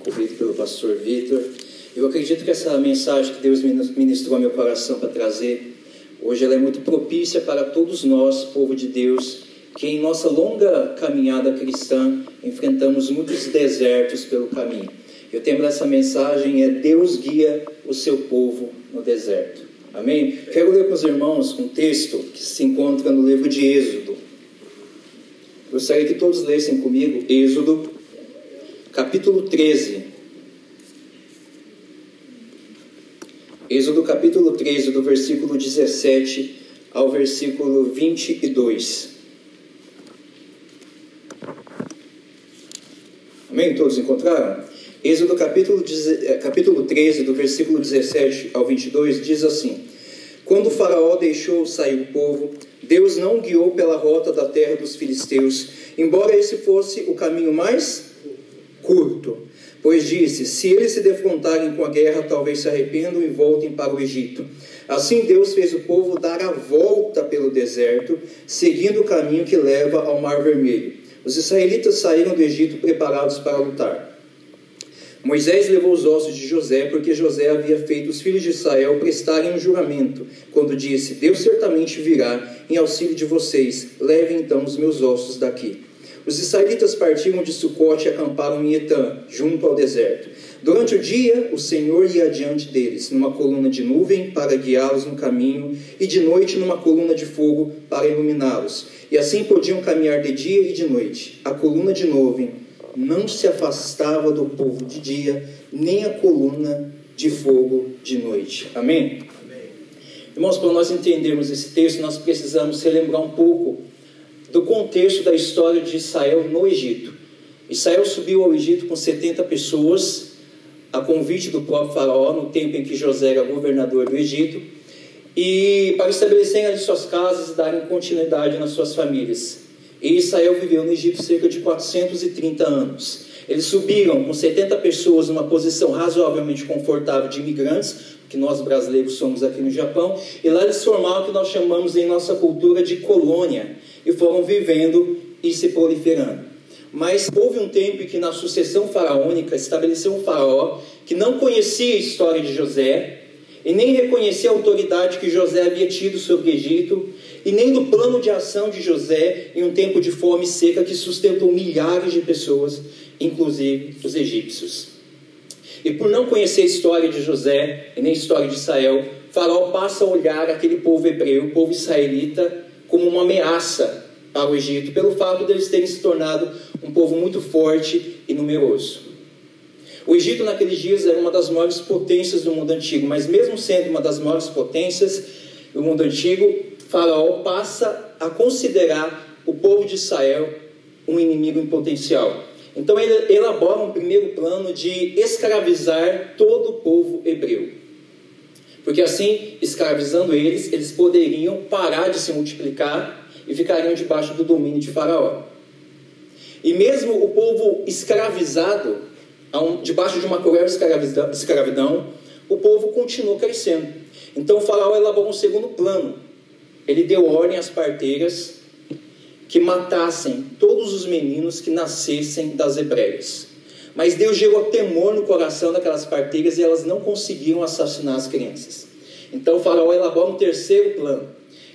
incumbido pelo pastor Vitor. Eu acredito que essa mensagem que Deus ministrou ao meu coração para trazer, hoje ela é muito propícia para todos nós, povo de Deus, que em nossa longa caminhada cristã enfrentamos muitos desertos pelo caminho. E o tema dessa mensagem é Deus guia o seu povo no deserto. Amém? Quero ler com os irmãos um texto que se encontra no livro de Êxodo. Gostaria que todos lessem comigo Êxodo, capítulo 13. Êxodo, capítulo 13, do versículo 17 ao versículo 22. Amém? Todos encontraram? Êxodo, capítulo, eh, capítulo 13, do versículo 17 ao 22, diz assim: Quando Faraó deixou sair o povo, Deus não guiou pela rota da terra dos filisteus, embora esse fosse o caminho mais curto. Pois disse: Se eles se defrontarem com a guerra, talvez se arrependam e voltem para o Egito. Assim Deus fez o povo dar a volta pelo deserto, seguindo o caminho que leva ao Mar Vermelho. Os israelitas saíram do Egito preparados para lutar. Moisés levou os ossos de José, porque José havia feito os filhos de Israel prestarem um juramento, quando disse: Deus certamente virá em auxílio de vocês, levem então os meus ossos daqui. Os israelitas partiram de Sucote e acamparam em Etã, junto ao deserto. Durante o dia, o Senhor ia adiante deles, numa coluna de nuvem para guiá-los no caminho, e de noite numa coluna de fogo para iluminá-los. E assim podiam caminhar de dia e de noite. A coluna de nuvem não se afastava do povo de dia, nem a coluna de fogo de noite. Amém? Irmãos, para nós entendermos esse texto, nós precisamos relembrar um pouco do contexto da história de Israel no Egito. Israel subiu ao Egito com 70 pessoas, a convite do próprio Faraó, no tempo em que José era governador do Egito, e para estabelecerem ali suas casas e darem continuidade nas suas famílias. E Israel viveu no Egito cerca de 430 anos. Eles subiram com 70 pessoas numa posição razoavelmente confortável de imigrantes, que nós brasileiros somos aqui no Japão, e lá eles formaram o que nós chamamos em nossa cultura de colônia, e foram vivendo e se proliferando. Mas houve um tempo em que na sucessão faraônica estabeleceu um faraó que não conhecia a história de José e nem reconhecia a autoridade que José havia tido sobre o Egito e nem do plano de ação de José em um tempo de fome seca que sustentou milhares de pessoas, inclusive os egípcios. E por não conhecer a história de José e nem a história de Israel, Faraó passa a olhar aquele povo hebreu, o povo israelita, como uma ameaça para o Egito, pelo fato deles terem se tornado um povo muito forte e numeroso. O Egito naqueles dias era uma das maiores potências do mundo antigo, mas mesmo sendo uma das maiores potências do mundo antigo, Faraó passa a considerar o povo de Israel um inimigo em potencial. Então ele elabora um primeiro plano de escravizar todo o povo hebreu. Porque assim, escravizando eles, eles poderiam parar de se multiplicar e ficariam debaixo do domínio de Faraó. E mesmo o povo escravizado, debaixo de uma cruel escravidão, o povo continuou crescendo. Então faraó elaborou um segundo plano. Ele deu ordem às parteiras que matassem todos os meninos que nascessem das hebreias. Mas Deus gerou temor no coração daquelas parteiras e elas não conseguiram assassinar as crianças. Então faraó elabora um terceiro plano.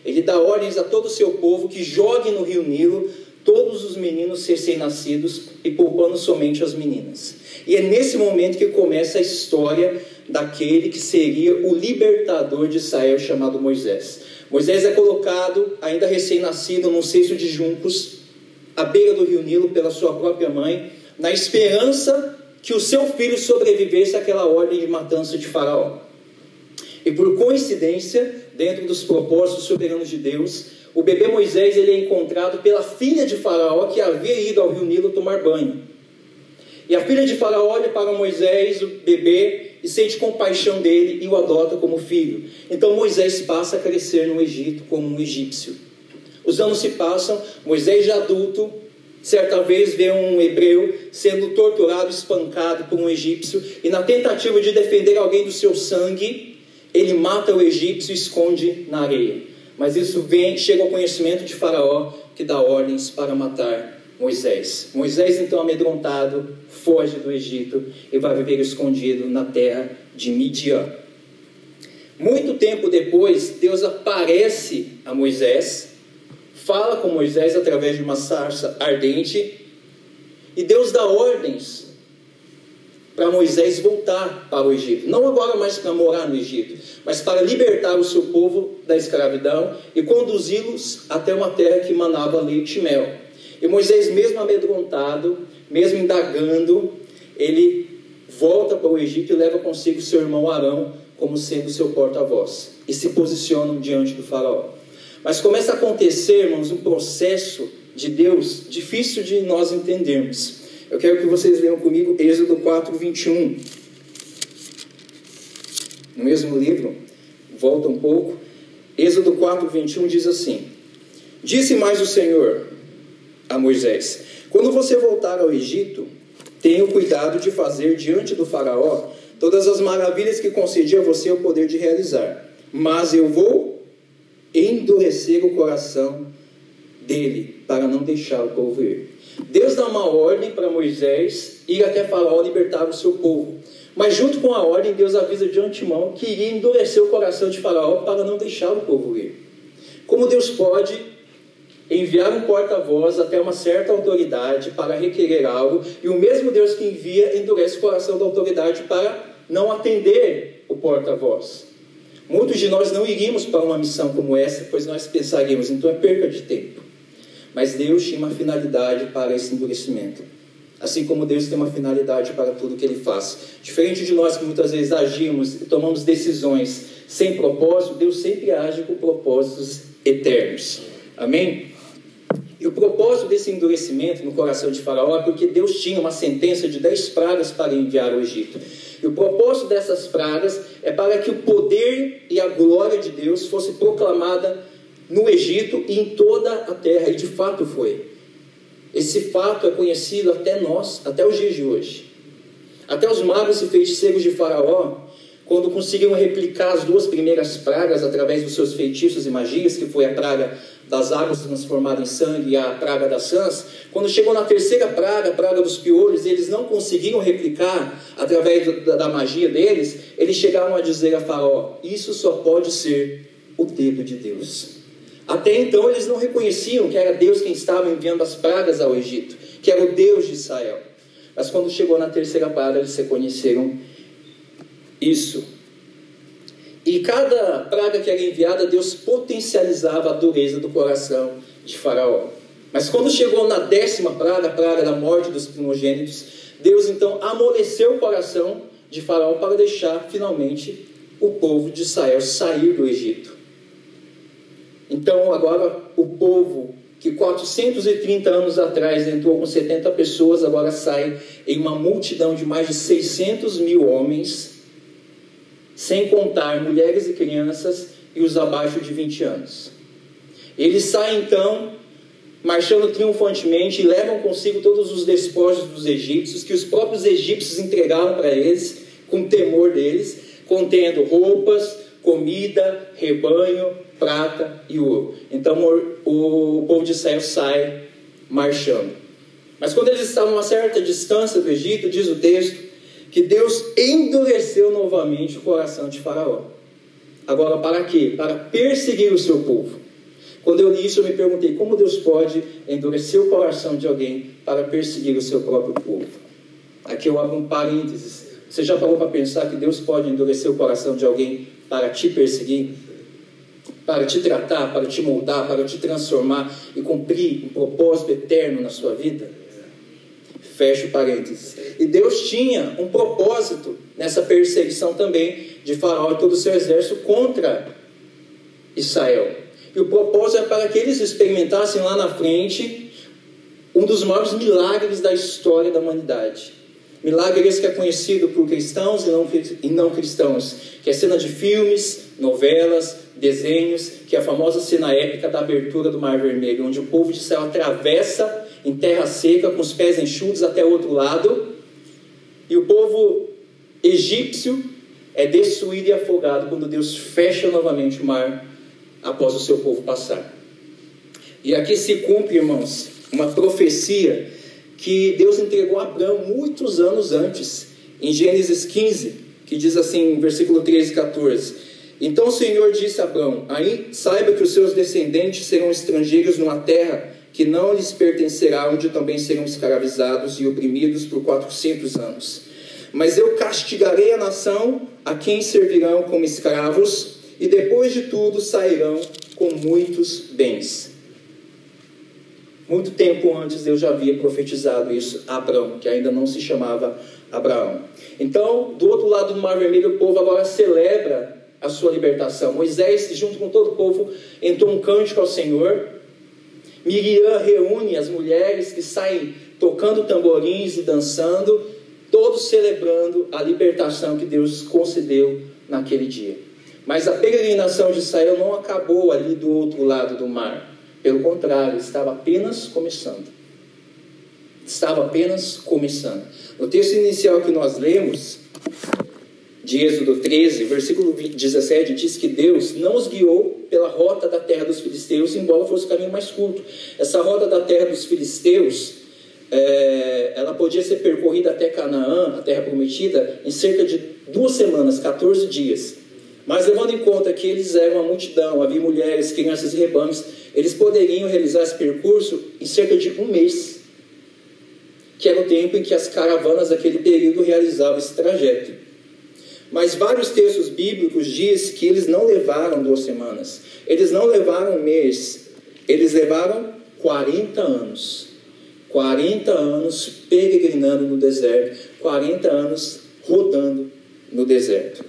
Ele dá ordens a todo o seu povo que jogue no rio Nilo todos os meninos recém-nascidos e poupando somente as meninas. E é nesse momento que começa a história daquele que seria o libertador de Israel chamado Moisés. Moisés é colocado, ainda recém-nascido, num cesto de juncos, à beira do rio Nilo, pela sua própria mãe, na esperança que o seu filho sobrevivesse àquela ordem de matança de Faraó. E por coincidência, dentro dos propósitos soberanos de Deus, o bebê Moisés ele é encontrado pela filha de Faraó que havia ido ao rio Nilo tomar banho. E a filha de Faraó olha para Moisés, o bebê, e sente compaixão dele e o adota como filho. Então Moisés passa a crescer no Egito como um egípcio. Os anos se passam, Moisés já adulto, certa vez vê um hebreu sendo torturado, espancado por um egípcio, e na tentativa de defender alguém do seu sangue, ele mata o egípcio e esconde na areia. Mas isso vem, chega ao conhecimento de Faraó, que dá ordens para matar Moisés. Moisés, então amedrontado, foge do Egito e vai viver escondido na terra de Midian. Muito tempo depois, Deus aparece a Moisés, fala com Moisés através de uma sarça ardente, e Deus dá ordens para Moisés voltar para o Egito. Não agora mais para morar no Egito, mas para libertar o seu povo da escravidão e conduzi-los até uma terra que manava leite e mel. E Moisés, mesmo amedrontado, mesmo indagando, ele volta para o Egito e leva consigo seu irmão Arão como sendo seu porta-voz. E se posicionam diante do faraó. Mas começa a acontecer, irmãos, um processo de Deus difícil de nós entendermos. Eu quero que vocês leiam comigo Êxodo 4, 21. No mesmo livro, volta um pouco. Êxodo 4, 21 diz assim: Disse mais o Senhor: a Moisés: Quando você voltar ao Egito, tenha o cuidado de fazer diante do Faraó todas as maravilhas que concedi a você o poder de realizar. Mas eu vou endurecer o coração dele para não deixar o povo ir. Deus dá uma ordem para Moisés ir até Faraó libertar o seu povo. Mas junto com a ordem, Deus avisa de antemão que iria endurecer o coração de Faraó para não deixar o povo ir. Como Deus pode enviar um porta-voz até uma certa autoridade para requerer algo, e o mesmo Deus que envia endurece o coração da autoridade para não atender o porta-voz. Muitos de nós não iríamos para uma missão como essa, pois nós pensaríamos, então é perca de tempo. Mas Deus tinha uma finalidade para esse endurecimento. Assim como Deus tem uma finalidade para tudo que Ele faz. Diferente de nós que muitas vezes agimos e tomamos decisões sem propósito, Deus sempre age com propósitos eternos. Amém? E o propósito desse endurecimento no coração de Faraó é porque Deus tinha uma sentença de dez pragas para enviar ao Egito. E o propósito dessas pragas é para que o poder e a glória de Deus fosse proclamada no Egito e em toda a terra. E de fato foi. Esse fato é conhecido até nós, até os dias de hoje. Até os magos e feiticeiros de Faraó, quando conseguiram replicar as duas primeiras pragas através dos seus feitiços e magias, que foi a praga das águas transformadas em sangue e a praga das sãs, quando chegou na terceira praga, a praga dos piolhos, eles não conseguiram replicar através da magia deles, eles chegaram a dizer a Faraó: Isso só pode ser o dedo de Deus. Até então eles não reconheciam que era Deus quem estava enviando as pragas ao Egito, que era o Deus de Israel. Mas quando chegou na terceira praga, eles reconheceram isso. E cada praga que era enviada, Deus potencializava a dureza do coração de Faraó. Mas quando chegou na décima praga, a praga da morte dos primogênitos, Deus então amoleceu o coração de Faraó para deixar finalmente o povo de Israel sair do Egito. Então agora o povo que 430 anos atrás entrou com 70 pessoas, agora sai em uma multidão de mais de 600 mil homens sem contar mulheres e crianças e os abaixo de 20 anos. Ele sai então marchando triunfantemente, e levam consigo todos os despojos dos egípcios, que os próprios egípcios entregaram para eles, com temor deles, contendo roupas, comida, rebanho, prata e ouro. Então o, o povo de Israel sai marchando. Mas quando eles estavam a certa distância do Egito, diz o texto, que Deus endureceu novamente o coração de Faraó. Agora, para quê? Para perseguir o seu povo. Quando eu li isso, eu me perguntei como Deus pode endurecer o coração de alguém para perseguir o seu próprio povo. Aqui eu abro um parênteses. Você já parou para pensar que Deus pode endurecer o coração de alguém para te perseguir? Para te tratar, para te moldar, para te transformar e cumprir um propósito eterno na sua vida? Fecho parênteses. E Deus tinha um propósito nessa perseguição também de Faraó e todo o seu exército contra Israel. E o propósito é para que eles experimentassem lá na frente um dos maiores milagres da história da humanidade. Milagre esse que é conhecido por cristãos e não, e não cristãos, que é cena de filmes, novelas, desenhos, que é a famosa cena épica da abertura do Mar Vermelho, onde o povo de Israel atravessa em terra seca, com os pés enxutos até o outro lado, e o povo egípcio é destruído e afogado quando Deus fecha novamente o mar após o seu povo passar. E aqui se cumpre, irmãos, uma profecia que Deus entregou a Abraão muitos anos antes, em Gênesis 15, que diz assim, versículo 13 e 14: Então o Senhor disse a Abraão: Aí saiba que os seus descendentes serão estrangeiros numa terra que não lhes pertencerá, onde também serão escravizados e oprimidos por quatrocentos anos. Mas eu castigarei a nação a quem servirão como escravos, e depois de tudo sairão com muitos bens. Muito tempo antes Deus já havia profetizado isso a Abraão, que ainda não se chamava Abraão. Então, do outro lado do Mar Vermelho, o povo agora celebra a sua libertação. Moisés, junto com todo o povo, entrou um cântico ao Senhor, Miriam reúne as mulheres que saem tocando tamborins e dançando, todos celebrando a libertação que Deus concedeu naquele dia. Mas a peregrinação de Israel não acabou ali do outro lado do mar. Pelo contrário, estava apenas começando. Estava apenas começando. No texto inicial que nós lemos, de Êxodo 13, versículo 17, diz que Deus não os guiou pela rota da terra dos filisteus, embora fosse o caminho mais curto. Essa rota da terra dos filisteus, é, ela podia ser percorrida até Canaã, a terra prometida, em cerca de duas semanas, 14 dias. Mas levando em conta que eles eram uma multidão, havia mulheres, crianças e rebanhos, eles poderiam realizar esse percurso em cerca de um mês, que era o tempo em que as caravanas daquele período realizavam esse trajeto. Mas vários textos bíblicos diz que eles não levaram duas semanas, eles não levaram um mês, eles levaram 40 anos. 40 anos peregrinando no deserto, 40 anos rodando no deserto.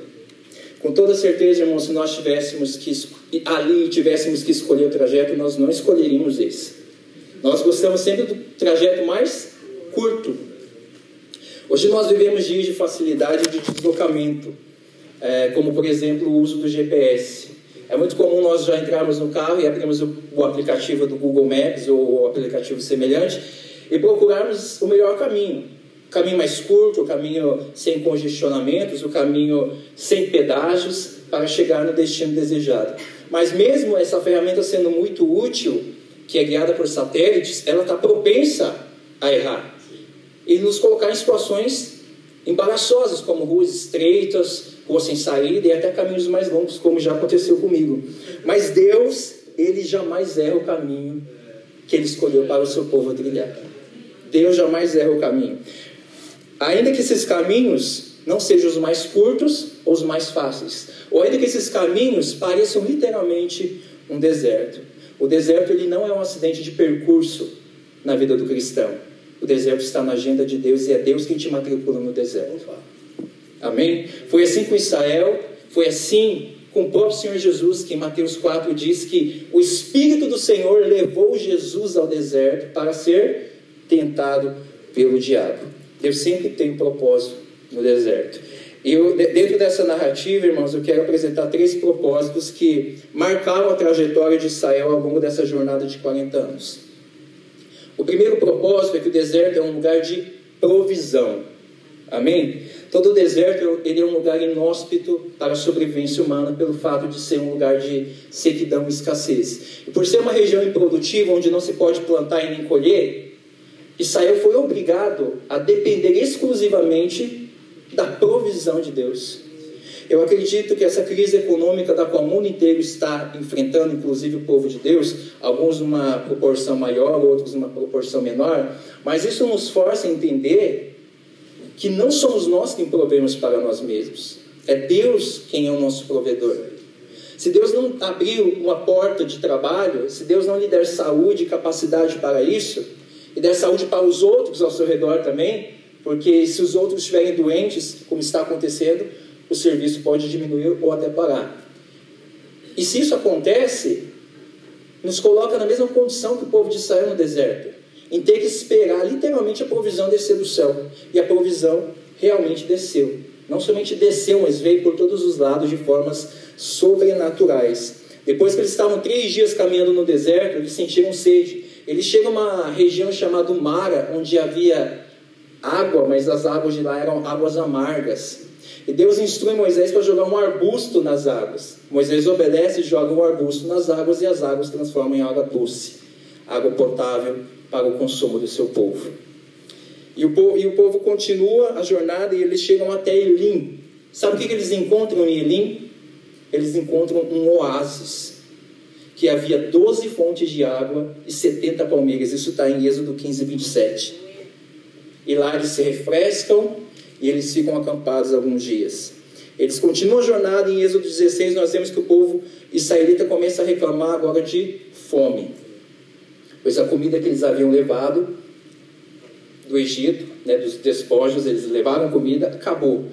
Com toda certeza, irmãos, se nós tivéssemos que ali tivéssemos que escolher o trajeto, nós não escolheríamos esse. Nós gostamos sempre do trajeto mais curto, Hoje nós vivemos dias de facilidade de deslocamento, é, como por exemplo o uso do GPS. É muito comum nós já entrarmos no carro e abrirmos o, o aplicativo do Google Maps ou o aplicativo semelhante e procurarmos o melhor caminho. O caminho mais curto, o caminho sem congestionamentos, o caminho sem pedágios para chegar no destino desejado. Mas mesmo essa ferramenta sendo muito útil, que é guiada por satélites, ela está propensa a errar e nos colocar em situações embaraçosas, como ruas estreitas, ruas sem saída e até caminhos mais longos, como já aconteceu comigo. Mas Deus, Ele jamais erra o caminho que Ele escolheu para o seu povo trilhar. Deus jamais erra o caminho. Ainda que esses caminhos não sejam os mais curtos ou os mais fáceis, ou ainda que esses caminhos pareçam literalmente um deserto. O deserto ele não é um acidente de percurso na vida do cristão. O deserto está na agenda de Deus e é Deus quem te matricula no deserto. Amém? Foi assim com Israel, foi assim com o próprio Senhor Jesus, que em Mateus 4 diz que o Espírito do Senhor levou Jesus ao deserto para ser tentado pelo diabo. Deus sempre tem um propósito no deserto. E dentro dessa narrativa, irmãos, eu quero apresentar três propósitos que marcaram a trajetória de Israel ao longo dessa jornada de 40 anos. O primeiro propósito é que o deserto é um lugar de provisão. Amém? Todo deserto ele é um lugar inóspito para a sobrevivência humana pelo fato de ser um lugar de sequidão e escassez. E por ser uma região improdutiva onde não se pode plantar e nem colher, Israel foi obrigado a depender exclusivamente da provisão de Deus. Eu acredito que essa crise econômica da qual o mundo inteiro está enfrentando, inclusive o povo de Deus, alguns numa proporção maior, outros numa proporção menor, mas isso nos força a entender que não somos nós quem provemos para nós mesmos. É Deus quem é o nosso provedor. Se Deus não abrir uma porta de trabalho, se Deus não lhe der saúde e capacidade para isso, e der saúde para os outros ao seu redor também, porque se os outros estiverem doentes, como está acontecendo, o serviço pode diminuir ou até parar. E se isso acontece, nos coloca na mesma condição que o povo de Israel no deserto em ter que esperar literalmente a provisão descer do céu. E a provisão realmente desceu. Não somente desceu, mas veio por todos os lados de formas sobrenaturais. Depois que eles estavam três dias caminhando no deserto, eles sentiram sede. Eles chegam a uma região chamada Mara, onde havia água, mas as águas de lá eram águas amargas. E Deus instrui Moisés para jogar um arbusto nas águas. Moisés obedece e joga um arbusto nas águas, e as águas transformam em água doce, água potável para o consumo do seu povo. E o povo, e o povo continua a jornada e eles chegam até Elim. Sabe o que, que eles encontram em Elim? Eles encontram um oásis, que havia 12 fontes de água e 70 palmeiras. Isso está em Êxodo 15, 27. E lá eles se refrescam e eles ficam acampados alguns dias. Eles continuam a jornada em Êxodo 16 nós vemos que o povo israelita começa a reclamar agora de fome pois a comida que eles haviam levado do Egito, né, dos despojos, eles levaram comida, acabou.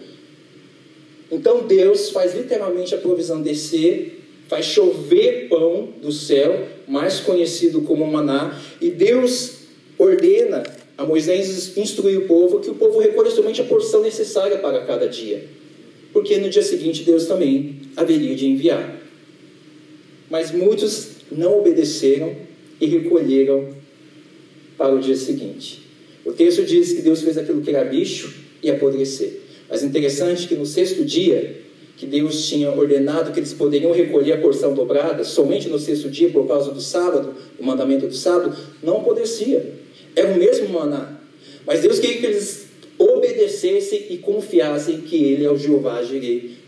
Então Deus faz literalmente a provisão descer, faz chover pão do céu, mais conhecido como maná, e Deus ordena a Moisés instruir o povo que o povo recolha somente a porção necessária para cada dia, porque no dia seguinte Deus também haveria de enviar. Mas muitos não obedeceram e recolheram para o dia seguinte. O texto diz que Deus fez aquilo que era bicho e apodrecer. Mas interessante que no sexto dia, que Deus tinha ordenado que eles poderiam recolher a porção dobrada, somente no sexto dia, por causa do sábado, o mandamento do sábado, não apodrecia. Era o mesmo maná. Mas Deus queria que eles obedecessem e confiassem que Ele é o Jeová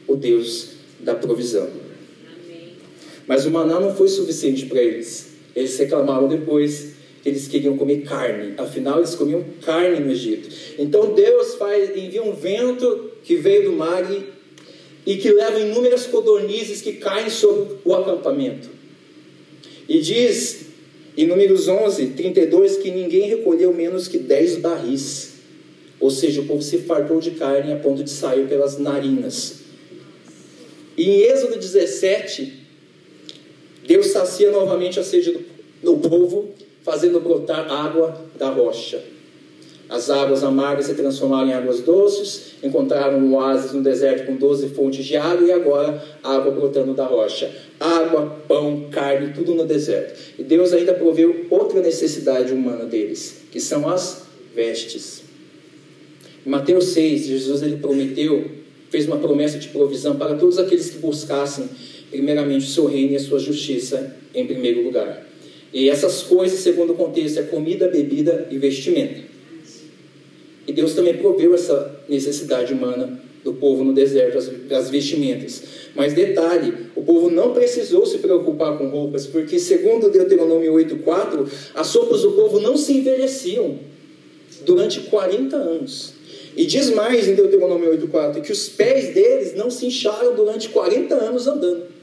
o Deus da provisão. Mas o maná não foi suficiente para eles. Eles reclamaram depois que eles queriam comer carne. Afinal, eles comiam carne no Egito. Então Deus faz, envia um vento que veio do mar e, e que leva inúmeras codornizes que caem sobre o acampamento. E diz em Números 11, 32, que ninguém recolheu menos que 10 barris. Ou seja, o povo se fartou de carne a ponto de sair pelas narinas. E em Êxodo 17, Deus sacia novamente a sede do, do povo, fazendo brotar água da rocha. As águas amargas se transformaram em águas doces, encontraram um oásis no deserto com 12 fontes de água e agora água brotando da rocha. Água, pão, carne, tudo no deserto. E Deus ainda proveu outra necessidade humana deles, que são as vestes. Em Mateus 6, Jesus ele prometeu, fez uma promessa de provisão para todos aqueles que buscassem primeiramente o seu reino e a sua justiça em primeiro lugar. E essas coisas, segundo o contexto, é comida, bebida e vestimenta. E Deus também proveu essa necessidade humana do povo no deserto, as, as vestimentas. Mas detalhe, o povo não precisou se preocupar com roupas, porque segundo Deuteronômio 8,4, as roupas do povo não se envelheciam durante 40 anos. E diz mais em Deuteronômio 8,4 que os pés deles não se incharam durante 40 anos andando.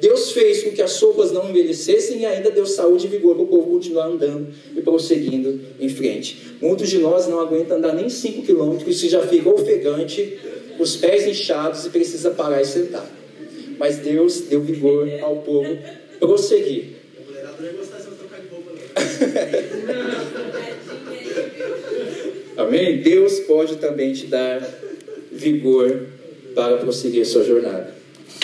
Deus fez com que as sopas não envelhecessem e ainda deu saúde e vigor para o povo continuar andando e prosseguindo em frente. Muitos de nós não aguentam andar nem 5 quilômetros e já fica ofegante, os pés inchados e precisa parar e sentar. Mas Deus deu vigor ao povo prosseguir. Amém? Deus pode também te dar vigor para prosseguir a sua jornada.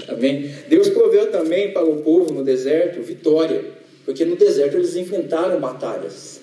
Amém? Deus proveu também para o povo no deserto vitória, porque no deserto eles enfrentaram batalhas.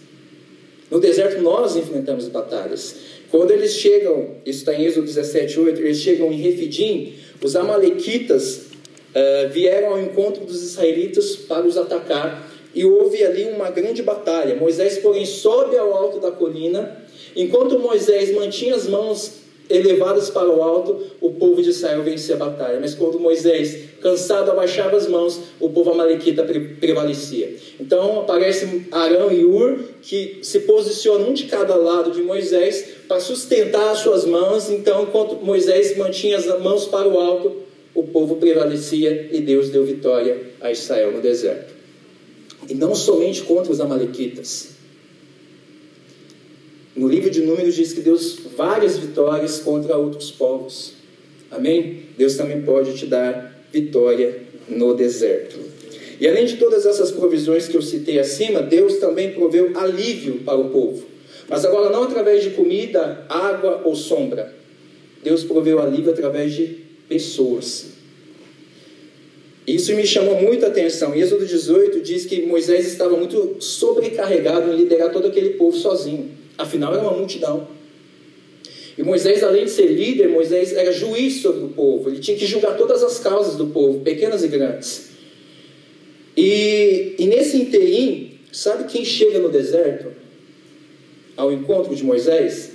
No deserto nós enfrentamos batalhas. Quando eles chegam, isso está em Êxodo 17, 8, eles chegam em Refidim, os amalequitas uh, vieram ao encontro dos israelitas para os atacar e houve ali uma grande batalha. Moisés, porém, sobe ao alto da colina, enquanto Moisés mantinha as mãos elevadas para o alto, o povo de Israel vencia a batalha. Mas quando Moisés, cansado, abaixava as mãos, o povo amalequita prevalecia. Então aparece Arão e Ur, que se posicionam um de cada lado de Moisés para sustentar as suas mãos. Então, enquanto Moisés mantinha as mãos para o alto, o povo prevalecia e Deus deu vitória a Israel no deserto. E não somente contra os amalequitas. No livro de Números diz que Deus várias vitórias contra outros povos. Amém? Deus também pode te dar vitória no deserto. E além de todas essas provisões que eu citei acima, Deus também proveu alívio para o povo. Mas agora não através de comida, água ou sombra. Deus proveu alívio através de pessoas. Isso me chamou muita atenção. Êxodo 18 diz que Moisés estava muito sobrecarregado em liderar todo aquele povo sozinho. Afinal, era uma multidão. E Moisés, além de ser líder, Moisés era juiz sobre o povo. Ele tinha que julgar todas as causas do povo, pequenas e grandes. E, e nesse interim, sabe quem chega no deserto ao encontro de Moisés?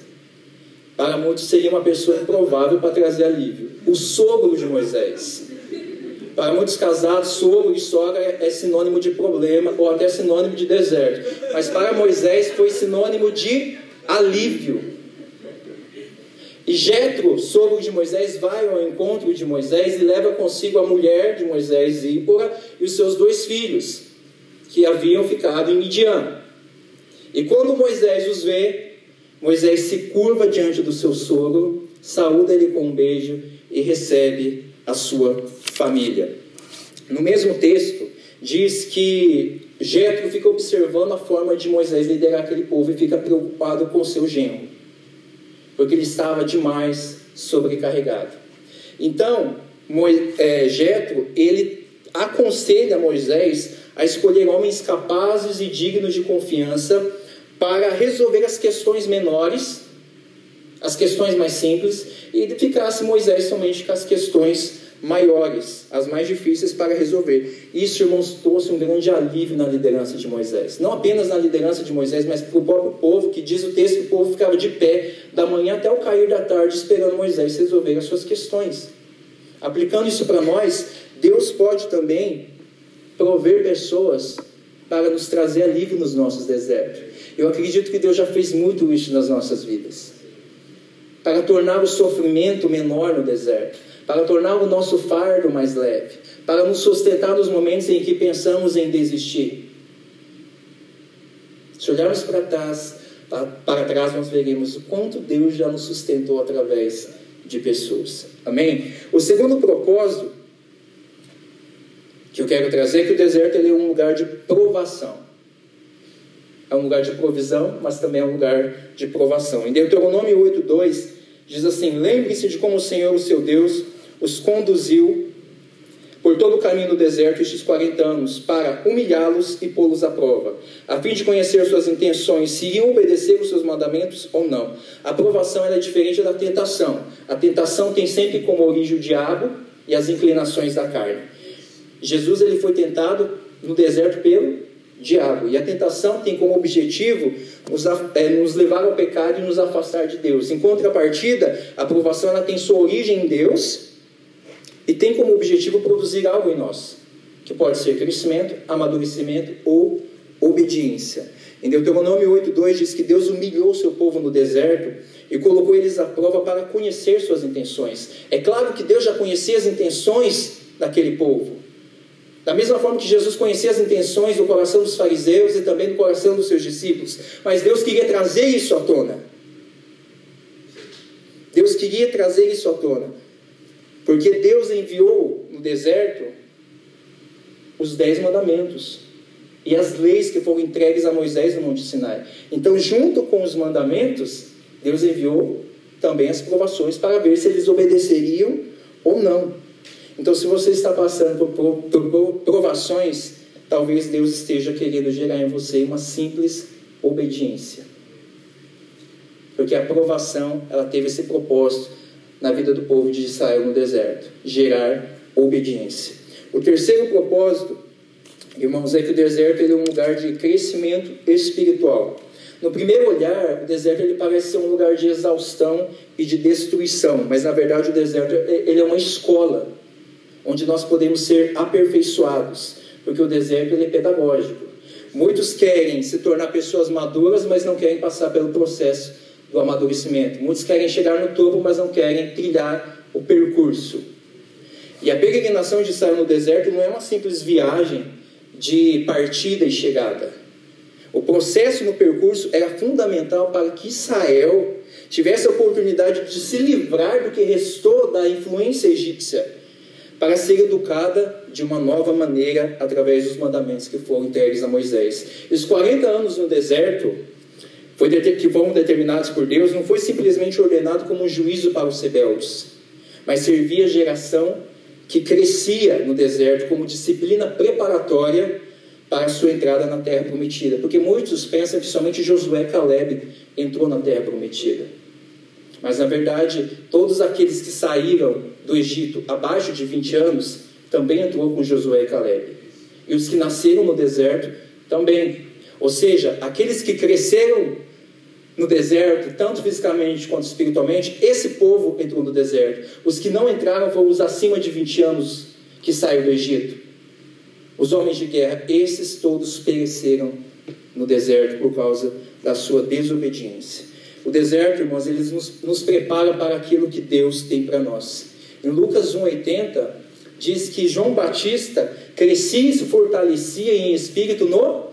Para muitos seria uma pessoa improvável para trazer alívio. O sogro de Moisés. Para muitos casados, sogro e sogra é sinônimo de problema ou até sinônimo de deserto. Mas para Moisés foi sinônimo de alívio. E Jetro, sogro de Moisés, vai ao encontro de Moisés e leva consigo a mulher de Moisés, Zípora, e os seus dois filhos, que haviam ficado em Midian. E quando Moisés os vê, Moisés se curva diante do seu sogro, saúda ele com um beijo e recebe a sua família. No mesmo texto, diz que Jetro fica observando a forma de Moisés liderar aquele povo e fica preocupado com seu genro, porque ele estava demais sobrecarregado. Então, é, Jetro ele aconselha Moisés a escolher homens capazes e dignos de confiança para resolver as questões menores, as questões mais simples, e ficasse Moisés somente com as questões maiores, as mais difíceis para resolver. Isso, irmãos, trouxe um grande alívio na liderança de Moisés. Não apenas na liderança de Moisés, mas para o próprio povo, que diz o texto que o povo ficava de pé da manhã até o cair da tarde esperando Moisés resolver as suas questões. Aplicando isso para nós, Deus pode também prover pessoas para nos trazer alívio nos nossos desertos. Eu acredito que Deus já fez muito isso nas nossas vidas. Para tornar o sofrimento menor no deserto para tornar o nosso fardo mais leve, para nos sustentar nos momentos em que pensamos em desistir. Se olharmos para trás, para trás, nós veremos o quanto Deus já nos sustentou através de pessoas. Amém? O segundo propósito que eu quero trazer é que o deserto é um lugar de provação. É um lugar de provisão, mas também é um lugar de provação. Em Deuteronômio 8:2 diz assim: Lembre-se de como o Senhor, o seu Deus, os conduziu por todo o caminho do deserto estes 40 anos, para humilhá-los e pô-los à prova, a fim de conhecer suas intenções, se iam obedecer os seus mandamentos ou não. A aprovação é diferente da tentação. A tentação tem sempre como origem o diabo e as inclinações da carne. Jesus ele foi tentado no deserto pelo diabo, e a tentação tem como objetivo nos, é, nos levar ao pecado e nos afastar de Deus. Em contrapartida, a aprovação ela tem sua origem em Deus e tem como objetivo produzir algo em nós, que pode ser crescimento, amadurecimento ou obediência. Em Deuteronômio 8:2 diz que Deus humilhou seu povo no deserto e colocou eles à prova para conhecer suas intenções. É claro que Deus já conhecia as intenções daquele povo. Da mesma forma que Jesus conhecia as intenções do coração dos fariseus e também do coração dos seus discípulos, mas Deus queria trazer isso à tona. Deus queria trazer isso à tona. Porque Deus enviou no deserto os dez mandamentos e as leis que foram entregues a Moisés no Monte Sinai. Então, junto com os mandamentos, Deus enviou também as provações para ver se eles obedeceriam ou não. Então, se você está passando por, provações, talvez Deus esteja querendo gerar em você uma simples obediência. Porque a provação, ela teve esse propósito na vida do povo de Israel no deserto, gerar obediência. O terceiro propósito, irmãos, é que o deserto ele é um lugar de crescimento espiritual. No primeiro olhar, o deserto ele parece ser um lugar de exaustão e de destruição, mas na verdade o deserto ele é uma escola onde nós podemos ser aperfeiçoados, porque o deserto ele é pedagógico. Muitos querem se tornar pessoas maduras, mas não querem passar pelo processo do amadurecimento. Muitos querem chegar no topo, mas não querem trilhar o percurso. E a peregrinação de Israel no deserto não é uma simples viagem de partida e chegada. O processo no percurso era fundamental para que Israel tivesse a oportunidade de se livrar do que restou da influência egípcia, para ser educada de uma nova maneira através dos mandamentos que foram entregues a Moisés. E os 40 anos no deserto foi que foram determinados por Deus não foi simplesmente ordenado como um juízo para os rebeldes, mas servia a geração que crescia no deserto como disciplina preparatória para a sua entrada na terra prometida. Porque muitos pensam que somente Josué Caleb entrou na terra prometida. Mas na verdade, todos aqueles que saíram do Egito abaixo de 20 anos também entrou com Josué e Caleb. E os que nasceram no deserto também. Ou seja, aqueles que cresceram no deserto, tanto fisicamente quanto espiritualmente, esse povo entrou no deserto. Os que não entraram foram os acima de 20 anos que saíram do Egito. Os homens de guerra, esses todos pereceram no deserto por causa da sua desobediência. O deserto, irmãos, ele nos, nos prepara para aquilo que Deus tem para nós. Em Lucas 1,80, diz que João Batista crescia e se fortalecia em espírito no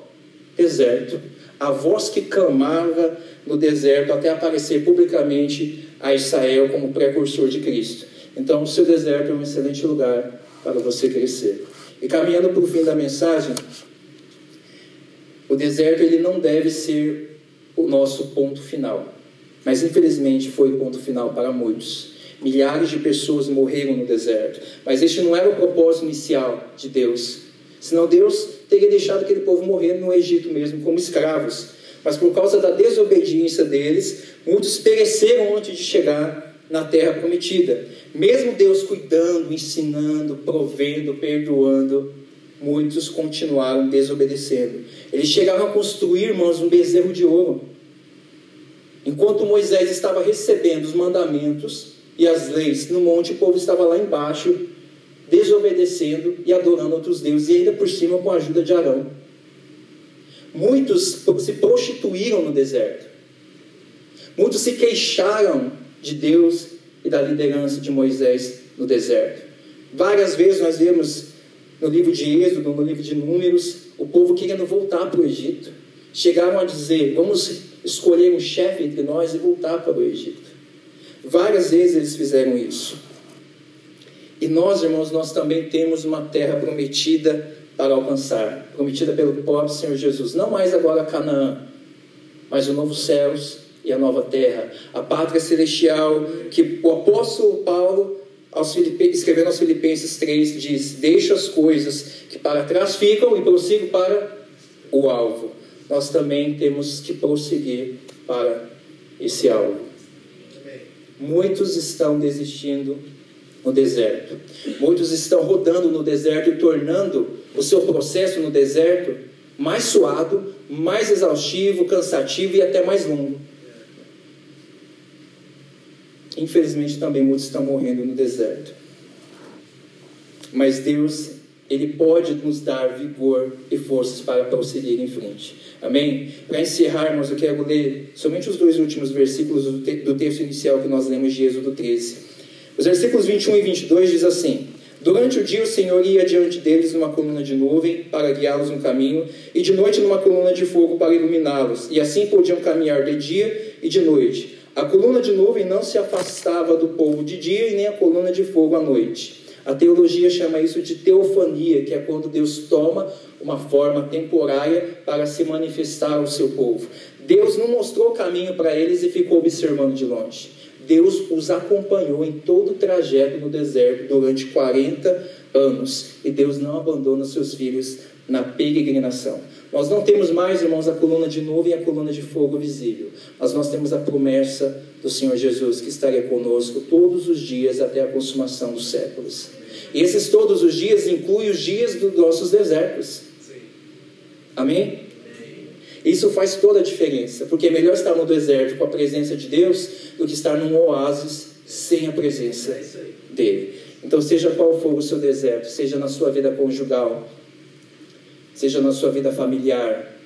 deserto. A voz que clamava no deserto até aparecer publicamente a Israel como precursor de Cristo. Então, o seu deserto é um excelente lugar para você crescer. E caminhando para o fim da mensagem, o deserto ele não deve ser o nosso ponto final. Mas infelizmente foi o ponto final para muitos. Milhares de pessoas morreram no deserto. Mas este não era o propósito inicial de Deus. Senão Deus teria deixado aquele povo morrer no Egito mesmo, como escravos. Mas por causa da desobediência deles, muitos pereceram antes de chegar na terra prometida. Mesmo Deus cuidando, ensinando, provendo, perdoando, muitos continuaram desobedecendo. Eles chegaram a construir, irmãos, um bezerro de ouro. Enquanto Moisés estava recebendo os mandamentos e as leis no monte, o povo estava lá embaixo, desobedecendo e adorando outros deuses, e ainda por cima com a ajuda de Arão. Muitos se prostituíram no deserto. Muitos se queixaram de Deus e da liderança de Moisés no deserto. Várias vezes nós vemos no livro de Êxodo, no livro de Números, o povo querendo voltar para o Egito. Chegaram a dizer: vamos escolher um chefe entre nós e voltar para o Egito. Várias vezes eles fizeram isso. E nós, irmãos, nós também temos uma terra prometida para alcançar, prometida pelo próprio Senhor Jesus. Não mais agora Canaã, mas os novos céus e a nova terra, a pátria celestial que o apóstolo Paulo, aos escrevendo aos Filipenses 3, diz: Deixa as coisas que para trás ficam e prossigo para o alvo. Nós também temos que prosseguir para esse alvo. Muitos estão desistindo no deserto. Muitos estão rodando no deserto e tornando o seu processo no deserto mais suado, mais exaustivo, cansativo e até mais longo. Infelizmente também muitos estão morrendo no deserto. Mas Deus, Ele pode nos dar vigor e forças para prosseguir em frente. Amém? Para encerrarmos, eu quero ler somente os dois últimos versículos do, te do texto inicial que nós lemos de Êxodo 13. Os versículos 21 e 22 diz assim: Durante o dia o Senhor ia diante deles numa coluna de nuvem para guiá-los no caminho, e de noite numa coluna de fogo para iluminá-los, e assim podiam caminhar de dia e de noite. A coluna de nuvem não se afastava do povo de dia e nem a coluna de fogo à noite. A teologia chama isso de teofania, que é quando Deus toma uma forma temporária para se manifestar ao seu povo. Deus não mostrou o caminho para eles e ficou observando de longe. Deus os acompanhou em todo o trajeto no deserto durante 40 anos. E Deus não abandona os seus filhos na peregrinação. Nós não temos mais, irmãos, a coluna de nuvem e a coluna de fogo visível, mas nós temos a promessa do Senhor Jesus que estaria conosco todos os dias até a consumação dos séculos. E esses todos os dias incluem os dias dos nossos desertos. Amém? Isso faz toda a diferença, porque é melhor estar no deserto com a presença de Deus do que estar num oásis sem a presença dele. Então, seja qual for o seu deserto, seja na sua vida conjugal, seja na sua vida familiar,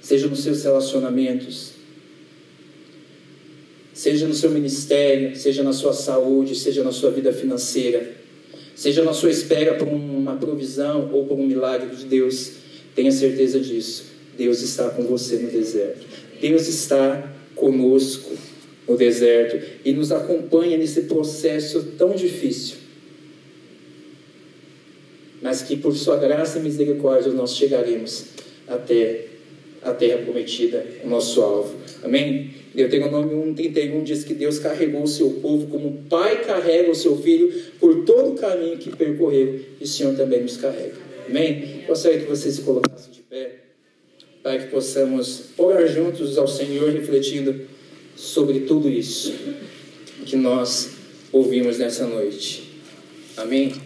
seja nos seus relacionamentos, seja no seu ministério, seja na sua saúde, seja na sua vida financeira, seja na sua espera por uma provisão ou por um milagre de Deus, tenha certeza disso. Deus está com você no deserto. Deus está conosco no deserto e nos acompanha nesse processo tão difícil. Mas que por sua graça e misericórdia nós chegaremos até a terra prometida, o nosso alvo. Amém? Deuteronômio 1,31 diz que Deus carregou o seu povo como um pai carrega o seu filho por todo o caminho que percorreu, e o Senhor também nos carrega. Amém? Gostaria que vocês se colocassem de pé, para que possamos orar juntos ao Senhor, refletindo sobre tudo isso que nós ouvimos nessa noite. Amém?